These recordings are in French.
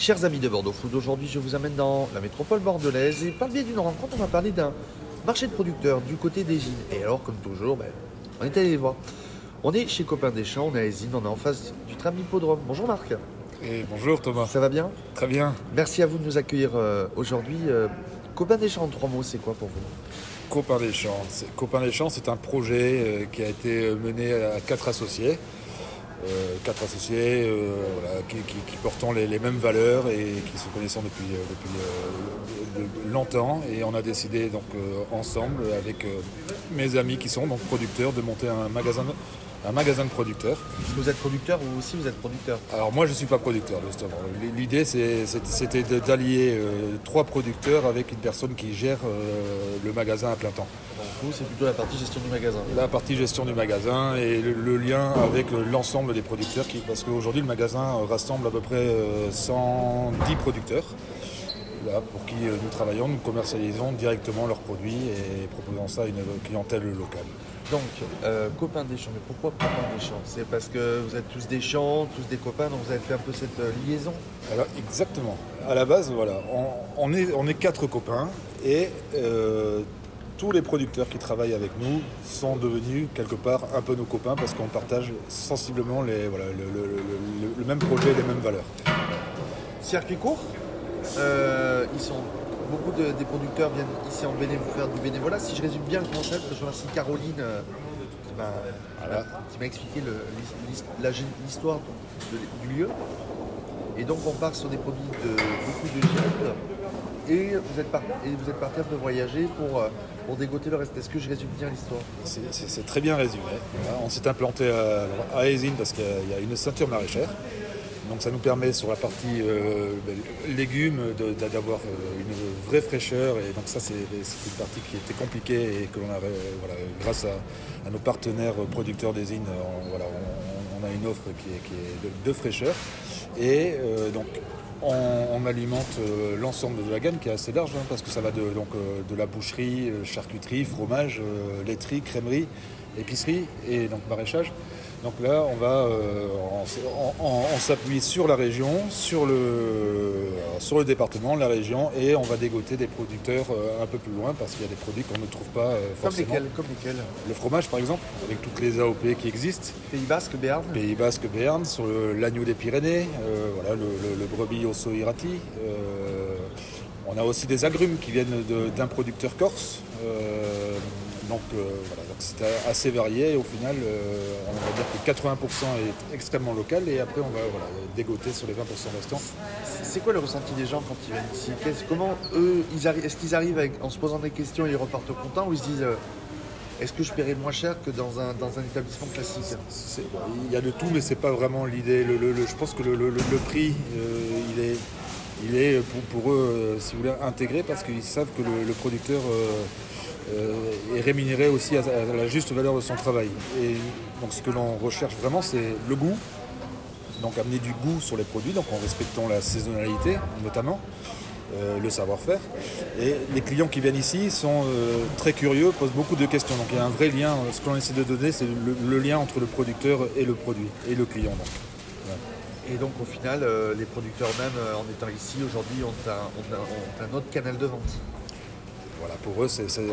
Chers amis de Bordeaux Food, aujourd'hui je vous amène dans la métropole bordelaise et par le biais d'une rencontre, on va parler d'un marché de producteurs du côté des Gines. Et alors, comme toujours, ben, on est allé les voir. On est chez Copain des Champs, on est à Esine, on est en face du tram hippodrome. Bonjour Marc. Et bonjour Thomas. Ça va bien? Très bien. Merci à vous de nous accueillir euh, aujourd'hui. Euh, Copain des Champs en trois mots, c'est quoi pour vous? Copain des Champs. Copain des Champs, c'est un projet euh, qui a été mené à quatre associés. Euh, quatre associés euh, qui, qui- portant les, mêmes valeurs et qui se connaissant depuis, euh, depuis de- de- longtemps. Et on a décidé donc ensemble avec mes amis qui sont donc producteurs de monter un magasin, un magasin de producteurs. Vous êtes producteur ou aussi vous êtes producteur Alors moi je ne suis pas producteur justement. L'idée c'était d'allier euh, trois producteurs avec une personne qui gère euh, le magasin à plein temps. Donc vous, c'est plutôt la partie gestion du magasin. La partie gestion du magasin et le, le lien avec euh, l'ensemble des producteurs qui, parce qu'aujourd'hui le magasin rassemble à peu près euh, 110 producteurs. Là, pour qui nous travaillons, nous commercialisons directement leurs produits et proposons ça à une clientèle locale. Donc, euh, Copain des Champs, mais pourquoi Copain des Champs? C'est parce que vous êtes tous des champs, tous des copains, donc vous avez fait un peu cette euh, liaison? Alors, exactement. À la base, voilà, on, on est, on est quatre copains et euh, tous les producteurs qui travaillent avec nous sont devenus quelque part un peu nos copains parce qu'on partage sensiblement les, voilà, le, le- le- le- le même projet, les mêmes valeurs. Circuit court, ils sont, beaucoup de- des producteurs viennent ici en bénévolat faire du bénévolat. Si je résume bien le concept, je remercie Caroline euh, qui m'a Voilà. expliqué l'histoire de- du lieu. Et donc on part sur des produits de beaucoup de gilets. Et vous êtes, par- et vous êtes parti un peu voyager pour, euh, pour dégoter le reste. Est-ce que je résume bien l'histoire? C'est- très bien résumé. Voilà, on s'est implanté à, à parce qu'il y a- il y a une ceinture maraîchère. Donc ça nous permet sur la partie euh, ben, légumes d'avoir euh, une vraie fraîcheur. Et donc ça c'est une partie qui était compliquée et que l'on euh, voilà, grâce à, nos partenaires producteurs d'Aésine, on, voilà, on, a une offre qui est, de, fraîcheur. Et donc on, alimente l'ensemble de la gamme qui est assez large hein, parce que ça va de, donc, de la boucherie, charcuterie, fromage, laiterie, crèmerie, épicerie et donc maraîchage. Donc là, on va, euh, on, s'appuie sur la région, sur le, sur le département, la région, et on va dégoter des producteurs euh, un peu plus loin parce qu'il y a des produits qu'on ne trouve pas euh, Comme forcément. lesquels, comme lesquels Le fromage, par exemple, avec toutes les AOP qui existent. Pays Basque, Béarn Pays Basque, Béarn, sur l'agneau des Pyrénées, voilà, le, le- le brebis osso irati. On a aussi des agrumes qui viennent d'un producteur corse. Donc euh, voilà, c'est assez varié. Et au final, euh, on va dire que 80% est extrêmement local. Et après on va voilà, dégoter sur les 20% restants. C'est quoi le ressenti des gens quand ils viennent ici? Comment eux, est-ce qu'ils arrivent avec- en se posant des questions et ils repartent contents ou ils se disent euh, est-ce que je paierai moins cher que dans un, dans un établissement classique? Il y a de tout, mais c'est pas vraiment l'idée. Le, le- le- je pense que le, prix, il est, il est pour, pour eux, si vous voulez, intégré parce qu'ils savent que le, le producteur euh, est rémunéré aussi à, la juste valeur de son travail. Et donc, ce que l'on recherche vraiment, c'est le goût. Donc, amener du goût sur les produits, donc en respectant la saisonnalité notamment. euh, le savoir-faire. Et les clients qui viennent ici sont euh, très curieux, posent beaucoup de questions. Donc il y a un vrai lien. Ce que l'on essaie de donner, c'est le, lien entre le producteur et le produit, et le client. Et donc au final, euh, les producteurs même, euh, en étant ici aujourd'hui, ont un autre canal de vente. Voilà, pour eux,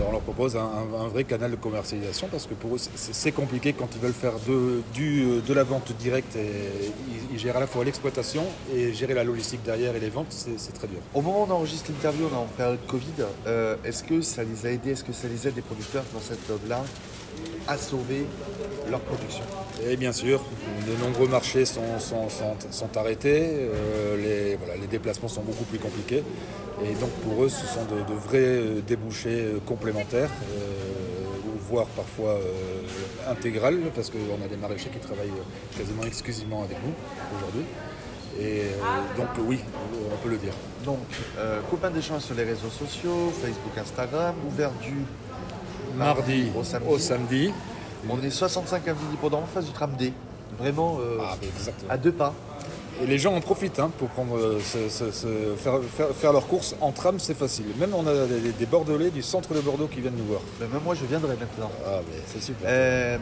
on leur propose un, vrai canal de commercialisation parce que pour eux, c'est- compliqué quand ils veulent faire de, du, de la vente directe. Et ils, gèrent à la fois l'exploitation et gérer la logistique derrière et les ventes, c'est c'est très dur. Au moment où on enregistre l'interview, on est en période Covid. euh, est-ce que ça les a aidés Est-ce que ça les aide les producteurs dans cette période-là à sauver leur production Et bien sûr, de nombreux marchés sont, sont, sont- sont arrêtés, euh, les, voilà, les déplacements sont beaucoup plus compliqués. Et donc pour eux, ce sont de, de vrais euh, débouchés euh, complémentaires, euh, voire parfois euh, intégrales, parce qu'on a des maraîchers qui travaillent quasiment exclusivement avec nous aujourd'hui. Et euh, donc oui, on peut le dire. Donc, euh, copains d'échange sur les réseaux sociaux, Facebook, Instagram, ouvert du Mardi au samedi. au samedi. On est 65 avenue d'Hippodrome en face du tram D. Vraiment euh, Ah, exactement. à deux pas. Et les gens en profitent hein, pour prendre, euh, ce- ce- ce- faire, faire, faire leurs courses en tram, c'est facile. Même on a des, des Bordelais du centre de Bordeaux qui viennent nous voir. Même moi, je viendrai maintenant. Ah, mais c'est super. Euh,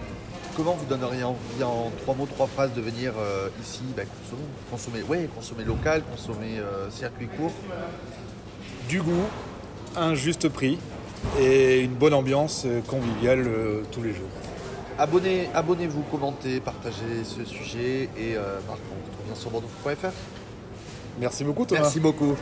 comment vous donneriez envie en trois mots, trois phrases de venir euh, ici ben, consommer, consommer, ouais, consommer local, consommer euh, circuit court? Du goût, un juste prix et une bonne ambiance euh, conviviale euh, tous les jours. Abonnez, Abonnez-vous, commentez, partagez ce sujet et euh, Marc, on retrouve bien sur bordeaux.fr. Merci beaucoup Thomas. Merci beaucoup.